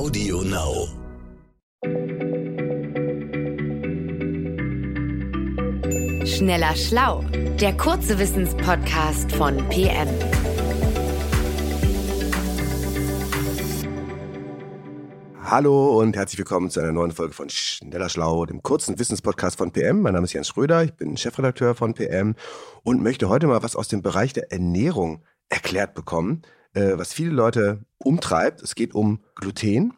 Audio Now. Schneller Schlau, der kurze Wissenspodcast von PM. Hallo und herzlich willkommen zu einer neuen Folge von Schneller Schlau, dem kurzen Wissenspodcast von PM. Mein Name ist Jens Schröder, ich bin Chefredakteur von PM und möchte heute mal was aus dem Bereich der Ernährung erklärt bekommen, äh, was viele Leute umtreibt. Es geht um Gluten.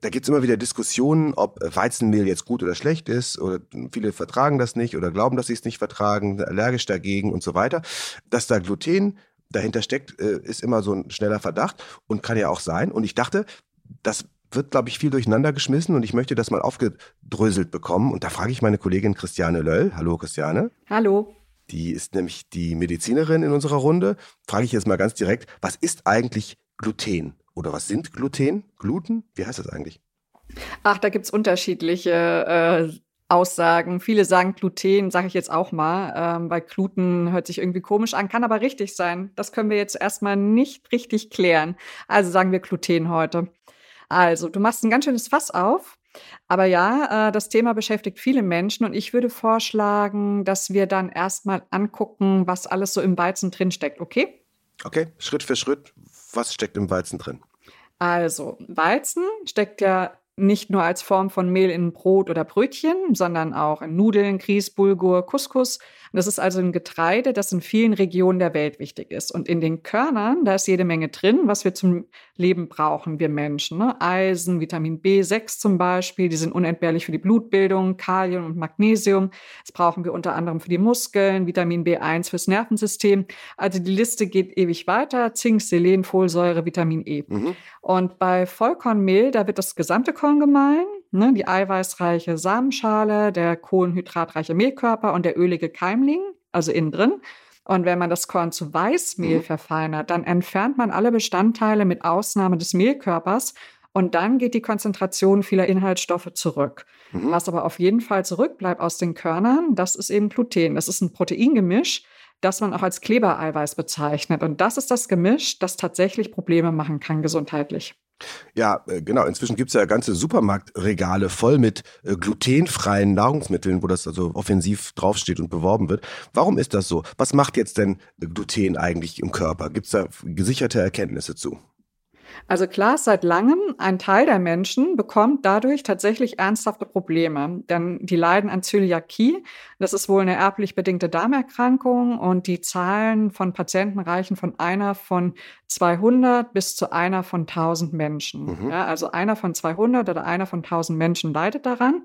Da gibt es immer wieder Diskussionen, ob Weizenmehl jetzt gut oder schlecht ist. Oder viele vertragen das nicht oder glauben, dass sie es nicht vertragen, allergisch dagegen und so weiter. Dass da Gluten dahinter steckt, äh, ist immer so ein schneller Verdacht und kann ja auch sein. Und ich dachte, das wird, glaube ich, viel durcheinander geschmissen und ich möchte das mal aufgedröselt bekommen. Und da frage ich meine Kollegin Christiane Löll. Hallo, Christiane. Hallo. Die ist nämlich die Medizinerin in unserer Runde. Frage ich jetzt mal ganz direkt, was ist eigentlich Gluten? Oder was sind Gluten? Gluten? Wie heißt das eigentlich? Ach, da gibt es unterschiedliche äh, Aussagen. Viele sagen Gluten, sage ich jetzt auch mal, ähm, weil Gluten hört sich irgendwie komisch an, kann aber richtig sein. Das können wir jetzt erstmal nicht richtig klären. Also sagen wir Gluten heute. Also, du machst ein ganz schönes Fass auf. Aber ja, äh, das Thema beschäftigt viele Menschen und ich würde vorschlagen, dass wir dann erstmal angucken, was alles so im Weizen drinsteckt, okay? Okay, Schritt für Schritt, was steckt im Weizen drin? Also, Weizen steckt ja nicht nur als Form von Mehl in Brot oder Brötchen, sondern auch in Nudeln, Grieß, Bulgur, Couscous. Das ist also ein Getreide, das in vielen Regionen der Welt wichtig ist. Und in den Körnern, da ist jede Menge drin, was wir zum Leben brauchen, wir Menschen. Ne? Eisen, Vitamin B6 zum Beispiel, die sind unentbehrlich für die Blutbildung, Kalium und Magnesium. Das brauchen wir unter anderem für die Muskeln, Vitamin B1 fürs Nervensystem. Also die Liste geht ewig weiter. Zink, Selen, Folsäure, Vitamin E. Mhm. Und bei Vollkornmehl, da wird das gesamte Korn gemahlen, ne? die eiweißreiche Samenschale, der kohlenhydratreiche Mehlkörper und der ölige Keimling, also innen drin. Und wenn man das Korn zu Weißmehl mhm. verfeinert, dann entfernt man alle Bestandteile mit Ausnahme des Mehlkörpers und dann geht die Konzentration vieler Inhaltsstoffe zurück. Mhm. Was aber auf jeden Fall zurückbleibt aus den Körnern, das ist eben Gluten. Das ist ein Proteingemisch, das man auch als Klebereiweiß bezeichnet. Und das ist das Gemisch, das tatsächlich Probleme machen kann gesundheitlich. Ja, äh, genau. Inzwischen gibt es ja ganze Supermarktregale voll mit äh, glutenfreien Nahrungsmitteln, wo das also offensiv draufsteht und beworben wird. Warum ist das so? Was macht jetzt denn Gluten eigentlich im Körper? Gibt es da gesicherte Erkenntnisse zu? Also klar ist seit langem, ein Teil der Menschen bekommt dadurch tatsächlich ernsthafte Probleme, denn die leiden an Zöliakie. Das ist wohl eine erblich bedingte Darmerkrankung und die Zahlen von Patienten reichen von einer von 200 bis zu einer von 1000 Menschen. Mhm. Ja, also einer von 200 oder einer von 1000 Menschen leidet daran.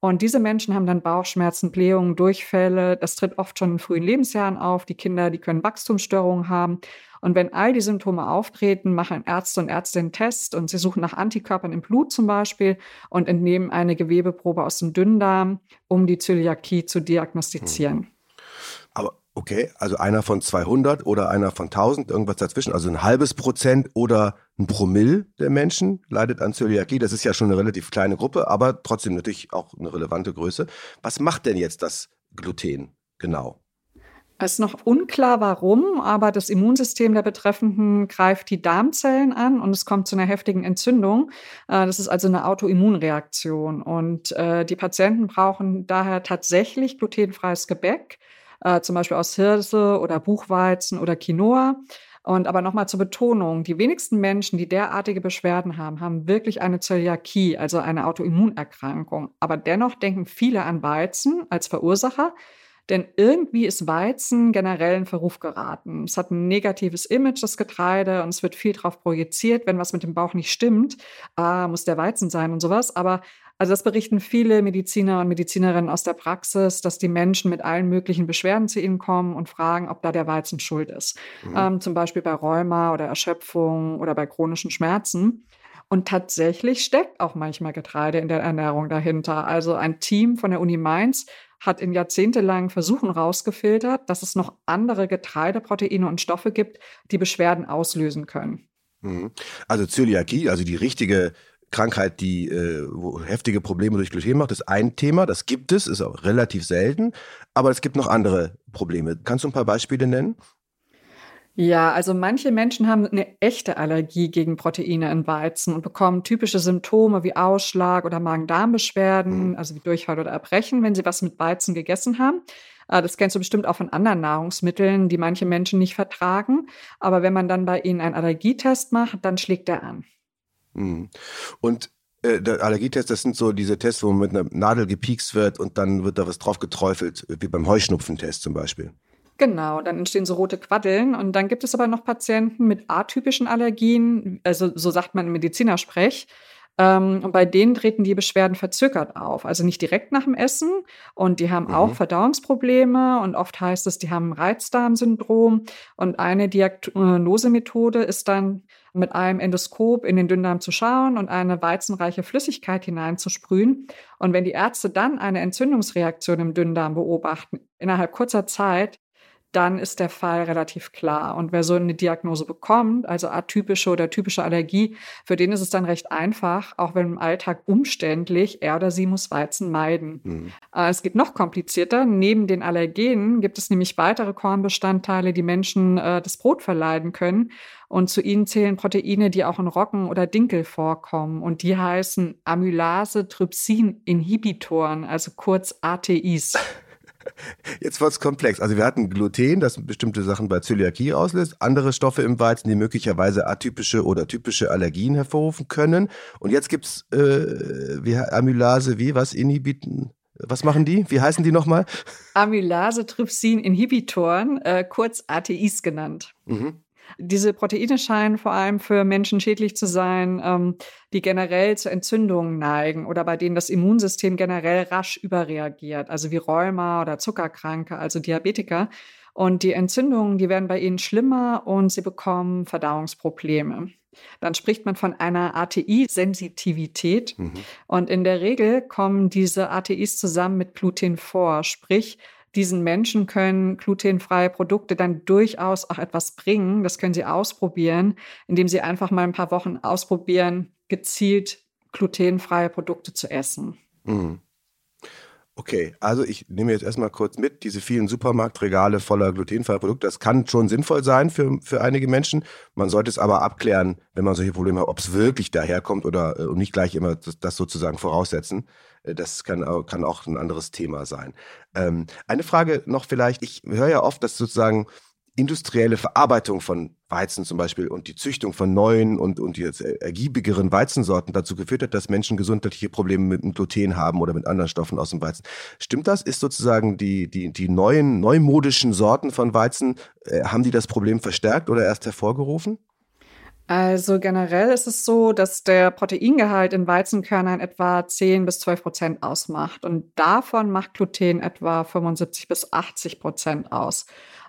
Und diese Menschen haben dann Bauchschmerzen, Blähungen, Durchfälle. Das tritt oft schon in frühen Lebensjahren auf. Die Kinder, die können Wachstumsstörungen haben. Und wenn all die Symptome auftreten, machen Ärzte und Ärzte einen Test und sie suchen nach Antikörpern im Blut zum Beispiel und entnehmen eine Gewebeprobe aus dem Dünndarm, um die Zöliakie zu diagnostizieren. Aber okay, also einer von 200 oder einer von 1000, irgendwas dazwischen, also ein halbes Prozent oder ein Promille der Menschen leidet an Zöliakie. Das ist ja schon eine relativ kleine Gruppe, aber trotzdem natürlich auch eine relevante Größe. Was macht denn jetzt das Gluten genau? Es ist noch unklar, warum, aber das Immunsystem der Betreffenden greift die Darmzellen an und es kommt zu einer heftigen Entzündung. Äh, das ist also eine Autoimmunreaktion. Und äh, die Patienten brauchen daher tatsächlich glutenfreies Gebäck, äh, zum Beispiel aus Hirse oder Buchweizen oder Quinoa. Und aber nochmal zur Betonung, die wenigsten Menschen, die derartige Beschwerden haben, haben wirklich eine Zöliakie, also eine Autoimmunerkrankung. Aber dennoch denken viele an Weizen als Verursacher. Denn irgendwie ist Weizen generell in Verruf geraten. Es hat ein negatives Image, das Getreide, und es wird viel darauf projiziert, wenn was mit dem Bauch nicht stimmt, ah, muss der Weizen sein und sowas. Aber also das berichten viele Mediziner und Medizinerinnen aus der Praxis, dass die Menschen mit allen möglichen Beschwerden zu ihnen kommen und fragen, ob da der Weizen schuld ist. Mhm. Ähm, zum Beispiel bei Rheuma oder Erschöpfung oder bei chronischen Schmerzen. Und tatsächlich steckt auch manchmal Getreide in der Ernährung dahinter. Also ein Team von der Uni Mainz hat in jahrzehntelangen Versuchen rausgefiltert, dass es noch andere Getreideproteine und Stoffe gibt, die Beschwerden auslösen können. Mhm. Also Zöliakie, also die richtige Krankheit, die äh, heftige Probleme durch Gluten macht, ist ein Thema. Das gibt es, ist auch relativ selten. Aber es gibt noch andere Probleme. Kannst du ein paar Beispiele nennen? Ja, also manche Menschen haben eine echte Allergie gegen Proteine in Weizen und bekommen typische Symptome wie Ausschlag oder Magen-Darm-Beschwerden, Mhm. also wie Durchfall oder Erbrechen, wenn sie was mit Weizen gegessen haben. Äh, Das kennst du bestimmt auch von anderen Nahrungsmitteln, die manche Menschen nicht vertragen. Aber wenn man dann bei ihnen einen Allergietest macht, dann schlägt er an. Mhm. Und äh, Allergietest, das sind so diese Tests, wo mit einer Nadel gepiekst wird und dann wird da was drauf geträufelt, wie beim Heuschnupfentest zum Beispiel. Genau, dann entstehen so rote Quaddeln. Und dann gibt es aber noch Patienten mit atypischen Allergien, also so sagt man im Medizinersprech. Ähm, und bei denen treten die Beschwerden verzögert auf, also nicht direkt nach dem Essen. Und die haben Mhm. auch Verdauungsprobleme. Und oft heißt es, die haben ein Reizdarmsyndrom. Und eine Diagnosemethode ist dann mit einem Endoskop in den Dünndarm zu schauen und eine weizenreiche Flüssigkeit hineinzusprühen. Und wenn die Ärzte dann eine Entzündungsreaktion im Dünndarm beobachten, innerhalb kurzer Zeit, dann ist der Fall relativ klar. Und wer so eine Diagnose bekommt, also atypische oder typische Allergie, für den ist es dann recht einfach, auch wenn im Alltag umständlich, er oder sie muss Weizen meiden. Mhm. Äh, Es geht noch komplizierter. Neben den Allergenen gibt es nämlich weitere Kornbestandteile, die Menschen äh, das Brot verleiden können. Und zu ihnen zählen Proteine, die auch in Roggen oder Dinkel vorkommen. Und die heißen Amylase-Trypsin-Inhibitoren, also kurz ATIs. Jetzt wird's komplex. Also wir hatten Gluten, das bestimmte Sachen bei Zöliakie auslöst, andere Stoffe im Weizen, die möglicherweise atypische oder typische Allergien hervorrufen können. Und jetzt gibt's äh, wie, Amylase, wie, was, Inhibiten? Was machen die? Wie heißen die nochmal? Amylase-Trypsin-Inhibitoren, äh, kurz ATIs genannt. Mhm. Diese Proteine scheinen vor allem für Menschen schädlich zu sein, ähm, die generell zu Entzündungen neigen oder bei denen das Immunsystem generell rasch überreagiert, also wie Rheuma oder Zuckerkranke, also Diabetiker. Und die Entzündungen, die werden bei ihnen schlimmer und sie bekommen Verdauungsprobleme. Dann spricht man von einer ATI-Sensitivität. Mhm. Und in der Regel kommen diese ATIs zusammen mit Gluten vor. Sprich, diesen Menschen können glutenfreie Produkte dann durchaus auch etwas bringen. Das können sie ausprobieren, indem sie einfach mal ein paar Wochen ausprobieren, gezielt glutenfreie Produkte zu essen. Mhm. Okay, also ich nehme jetzt erstmal kurz mit, diese vielen Supermarktregale voller glutenfreier Produkte, das kann schon sinnvoll sein für, für einige Menschen. Man sollte es aber abklären, wenn man solche Probleme hat, ob es wirklich daherkommt oder äh, und nicht gleich immer das, das sozusagen voraussetzen. Äh, Das kann, kann auch ein anderes Thema sein. Ähm, eine Frage noch vielleicht, ich höre ja oft, dass sozusagen industrielle Verarbeitung von Weizen zum Beispiel und die Züchtung von neuen und, und jetzt ergiebigeren Weizensorten dazu geführt hat, dass Menschen gesundheitliche Probleme mit dem Gluten haben oder mit anderen Stoffen aus dem Weizen. Stimmt das? Ist sozusagen die, die, die neuen, neumodischen Sorten von Weizen, äh, haben die das Problem verstärkt oder erst hervorgerufen? Also generell ist es so, dass der Proteingehalt in Weizenkörnern etwa 10 bis 12 Prozent ausmacht. Und davon macht Gluten etwa 75 bis 80 Prozent aus.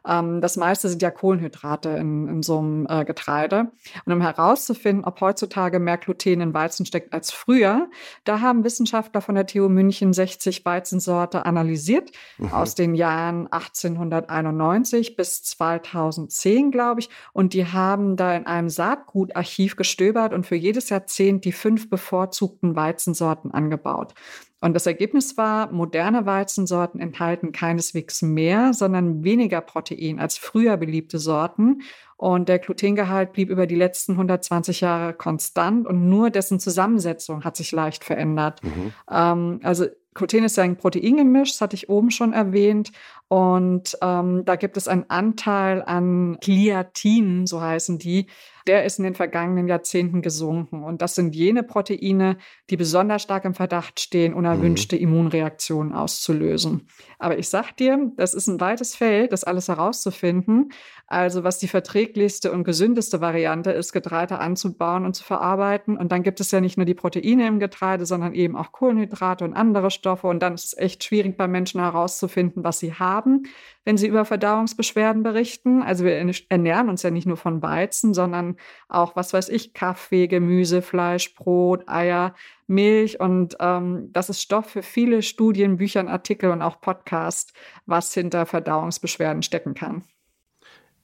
Ähm, das meiste sind ja Kohlenhydrate in, in so einem äh, Getreide. Und um herauszufinden, ob heutzutage mehr Gluten in Weizen steckt als früher, da haben Wissenschaftler von der TU München 60 Weizensorte analysiert aus den Jahren 1891 bis 2010, glaube ich. Und die haben da in einem Saatgutarchiv gestöbert und für jedes Jahrzehnt die fünf bevorzugten Weizensorten angebaut. Und das Ergebnis war, moderne Weizensorten enthalten keineswegs mehr, sondern weniger Protein als früher beliebte Sorten. Und der Glutengehalt blieb über die letzten 120 Jahre konstant und nur dessen Zusammensetzung hat sich leicht verändert. Mhm. Ähm, also Gluten ist ja ein Proteingemisch, das hatte ich oben schon erwähnt. Und ähm, da gibt es einen Anteil an Gliatinen, so heißen die. Der ist in den vergangenen Jahrzehnten gesunken. Und das sind jene Proteine, die besonders stark im Verdacht stehen, unerwünschte Immunreaktionen auszulösen. Aber ich sag dir, das ist ein weites Feld, das alles herauszufinden. Also was die verträglichste und gesündeste Variante ist, Getreide anzubauen und zu verarbeiten. Und dann gibt es ja nicht nur die Proteine im Getreide, sondern eben auch Kohlenhydrate und andere Stoffe. Und dann ist es echt schwierig bei Menschen herauszufinden, was sie haben, wenn sie über Verdauungsbeschwerden berichten. Also wir ernähren uns ja nicht nur von Weizen, sondern auch, was weiß ich, Kaffee, Gemüse, Fleisch, Brot, Eier, Milch. Und ähm, das ist Stoff für viele Studien, Bücher, Artikel und auch Podcasts, was hinter Verdauungsbeschwerden stecken kann.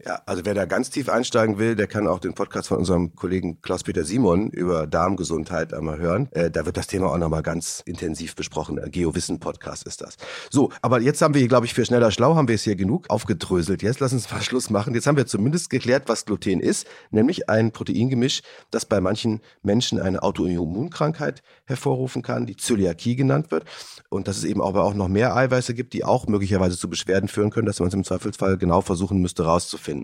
Ja, also wer da ganz tief einsteigen will, der kann auch den Podcast von unserem Kollegen Klaus-Peter Simon über Darmgesundheit einmal hören. Äh, da wird das Thema auch nochmal ganz intensiv besprochen. Ein Geowissen-Podcast ist das. So, aber jetzt haben wir hier, glaube ich, für schneller schlau haben wir es hier genug aufgedröselt. Jetzt lass uns mal Schluss machen. Jetzt haben wir zumindest geklärt, was Gluten ist, nämlich ein Proteingemisch, das bei manchen Menschen eine Autoimmunkrankheit hervorrufen kann, die Zöliakie genannt wird. Und dass es eben aber auch noch mehr Eiweiße gibt, die auch möglicherweise zu Beschwerden führen können, dass man es im Zweifelsfall genau versuchen müsste rauszufinden,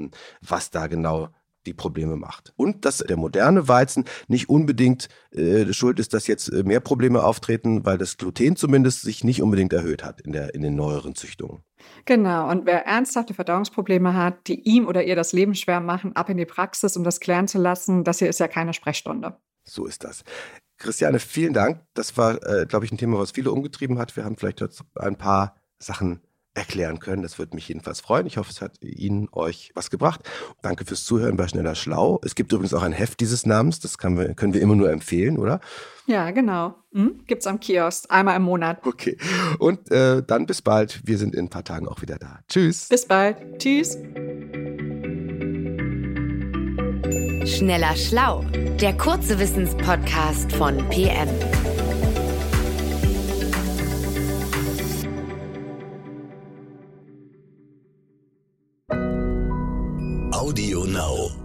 was da genau die Probleme macht. Und dass der moderne Weizen nicht unbedingt äh, schuld ist, dass jetzt äh, mehr Probleme auftreten, weil das Gluten zumindest sich nicht unbedingt erhöht hat in, der, in den neueren Züchtungen. Genau, und wer ernsthafte Verdauungsprobleme hat, die ihm oder ihr das Leben schwer machen, ab in die Praxis, um das klären zu lassen, das hier ist ja keine Sprechstunde. So ist das. Christiane, vielen Dank. Das war, äh, glaube ich, ein Thema, was viele umgetrieben hat. Wir haben vielleicht jetzt ein paar Sachen erklären können. Das würde mich jedenfalls freuen. Ich hoffe, es hat Ihnen, euch was gebracht. Danke fürs Zuhören bei Schneller Schlau. Es gibt übrigens auch ein Heft dieses Namens. Das wir, können wir immer nur empfehlen, oder? Ja, genau. Hm? Gibt's am Kiosk. Einmal im Monat. Okay. Und äh, dann bis bald. Wir sind in ein paar Tagen auch wieder da. Tschüss. Bis bald. Tschüss. Schneller Schlau. Der kurze Wissenspodcast von PM. Now.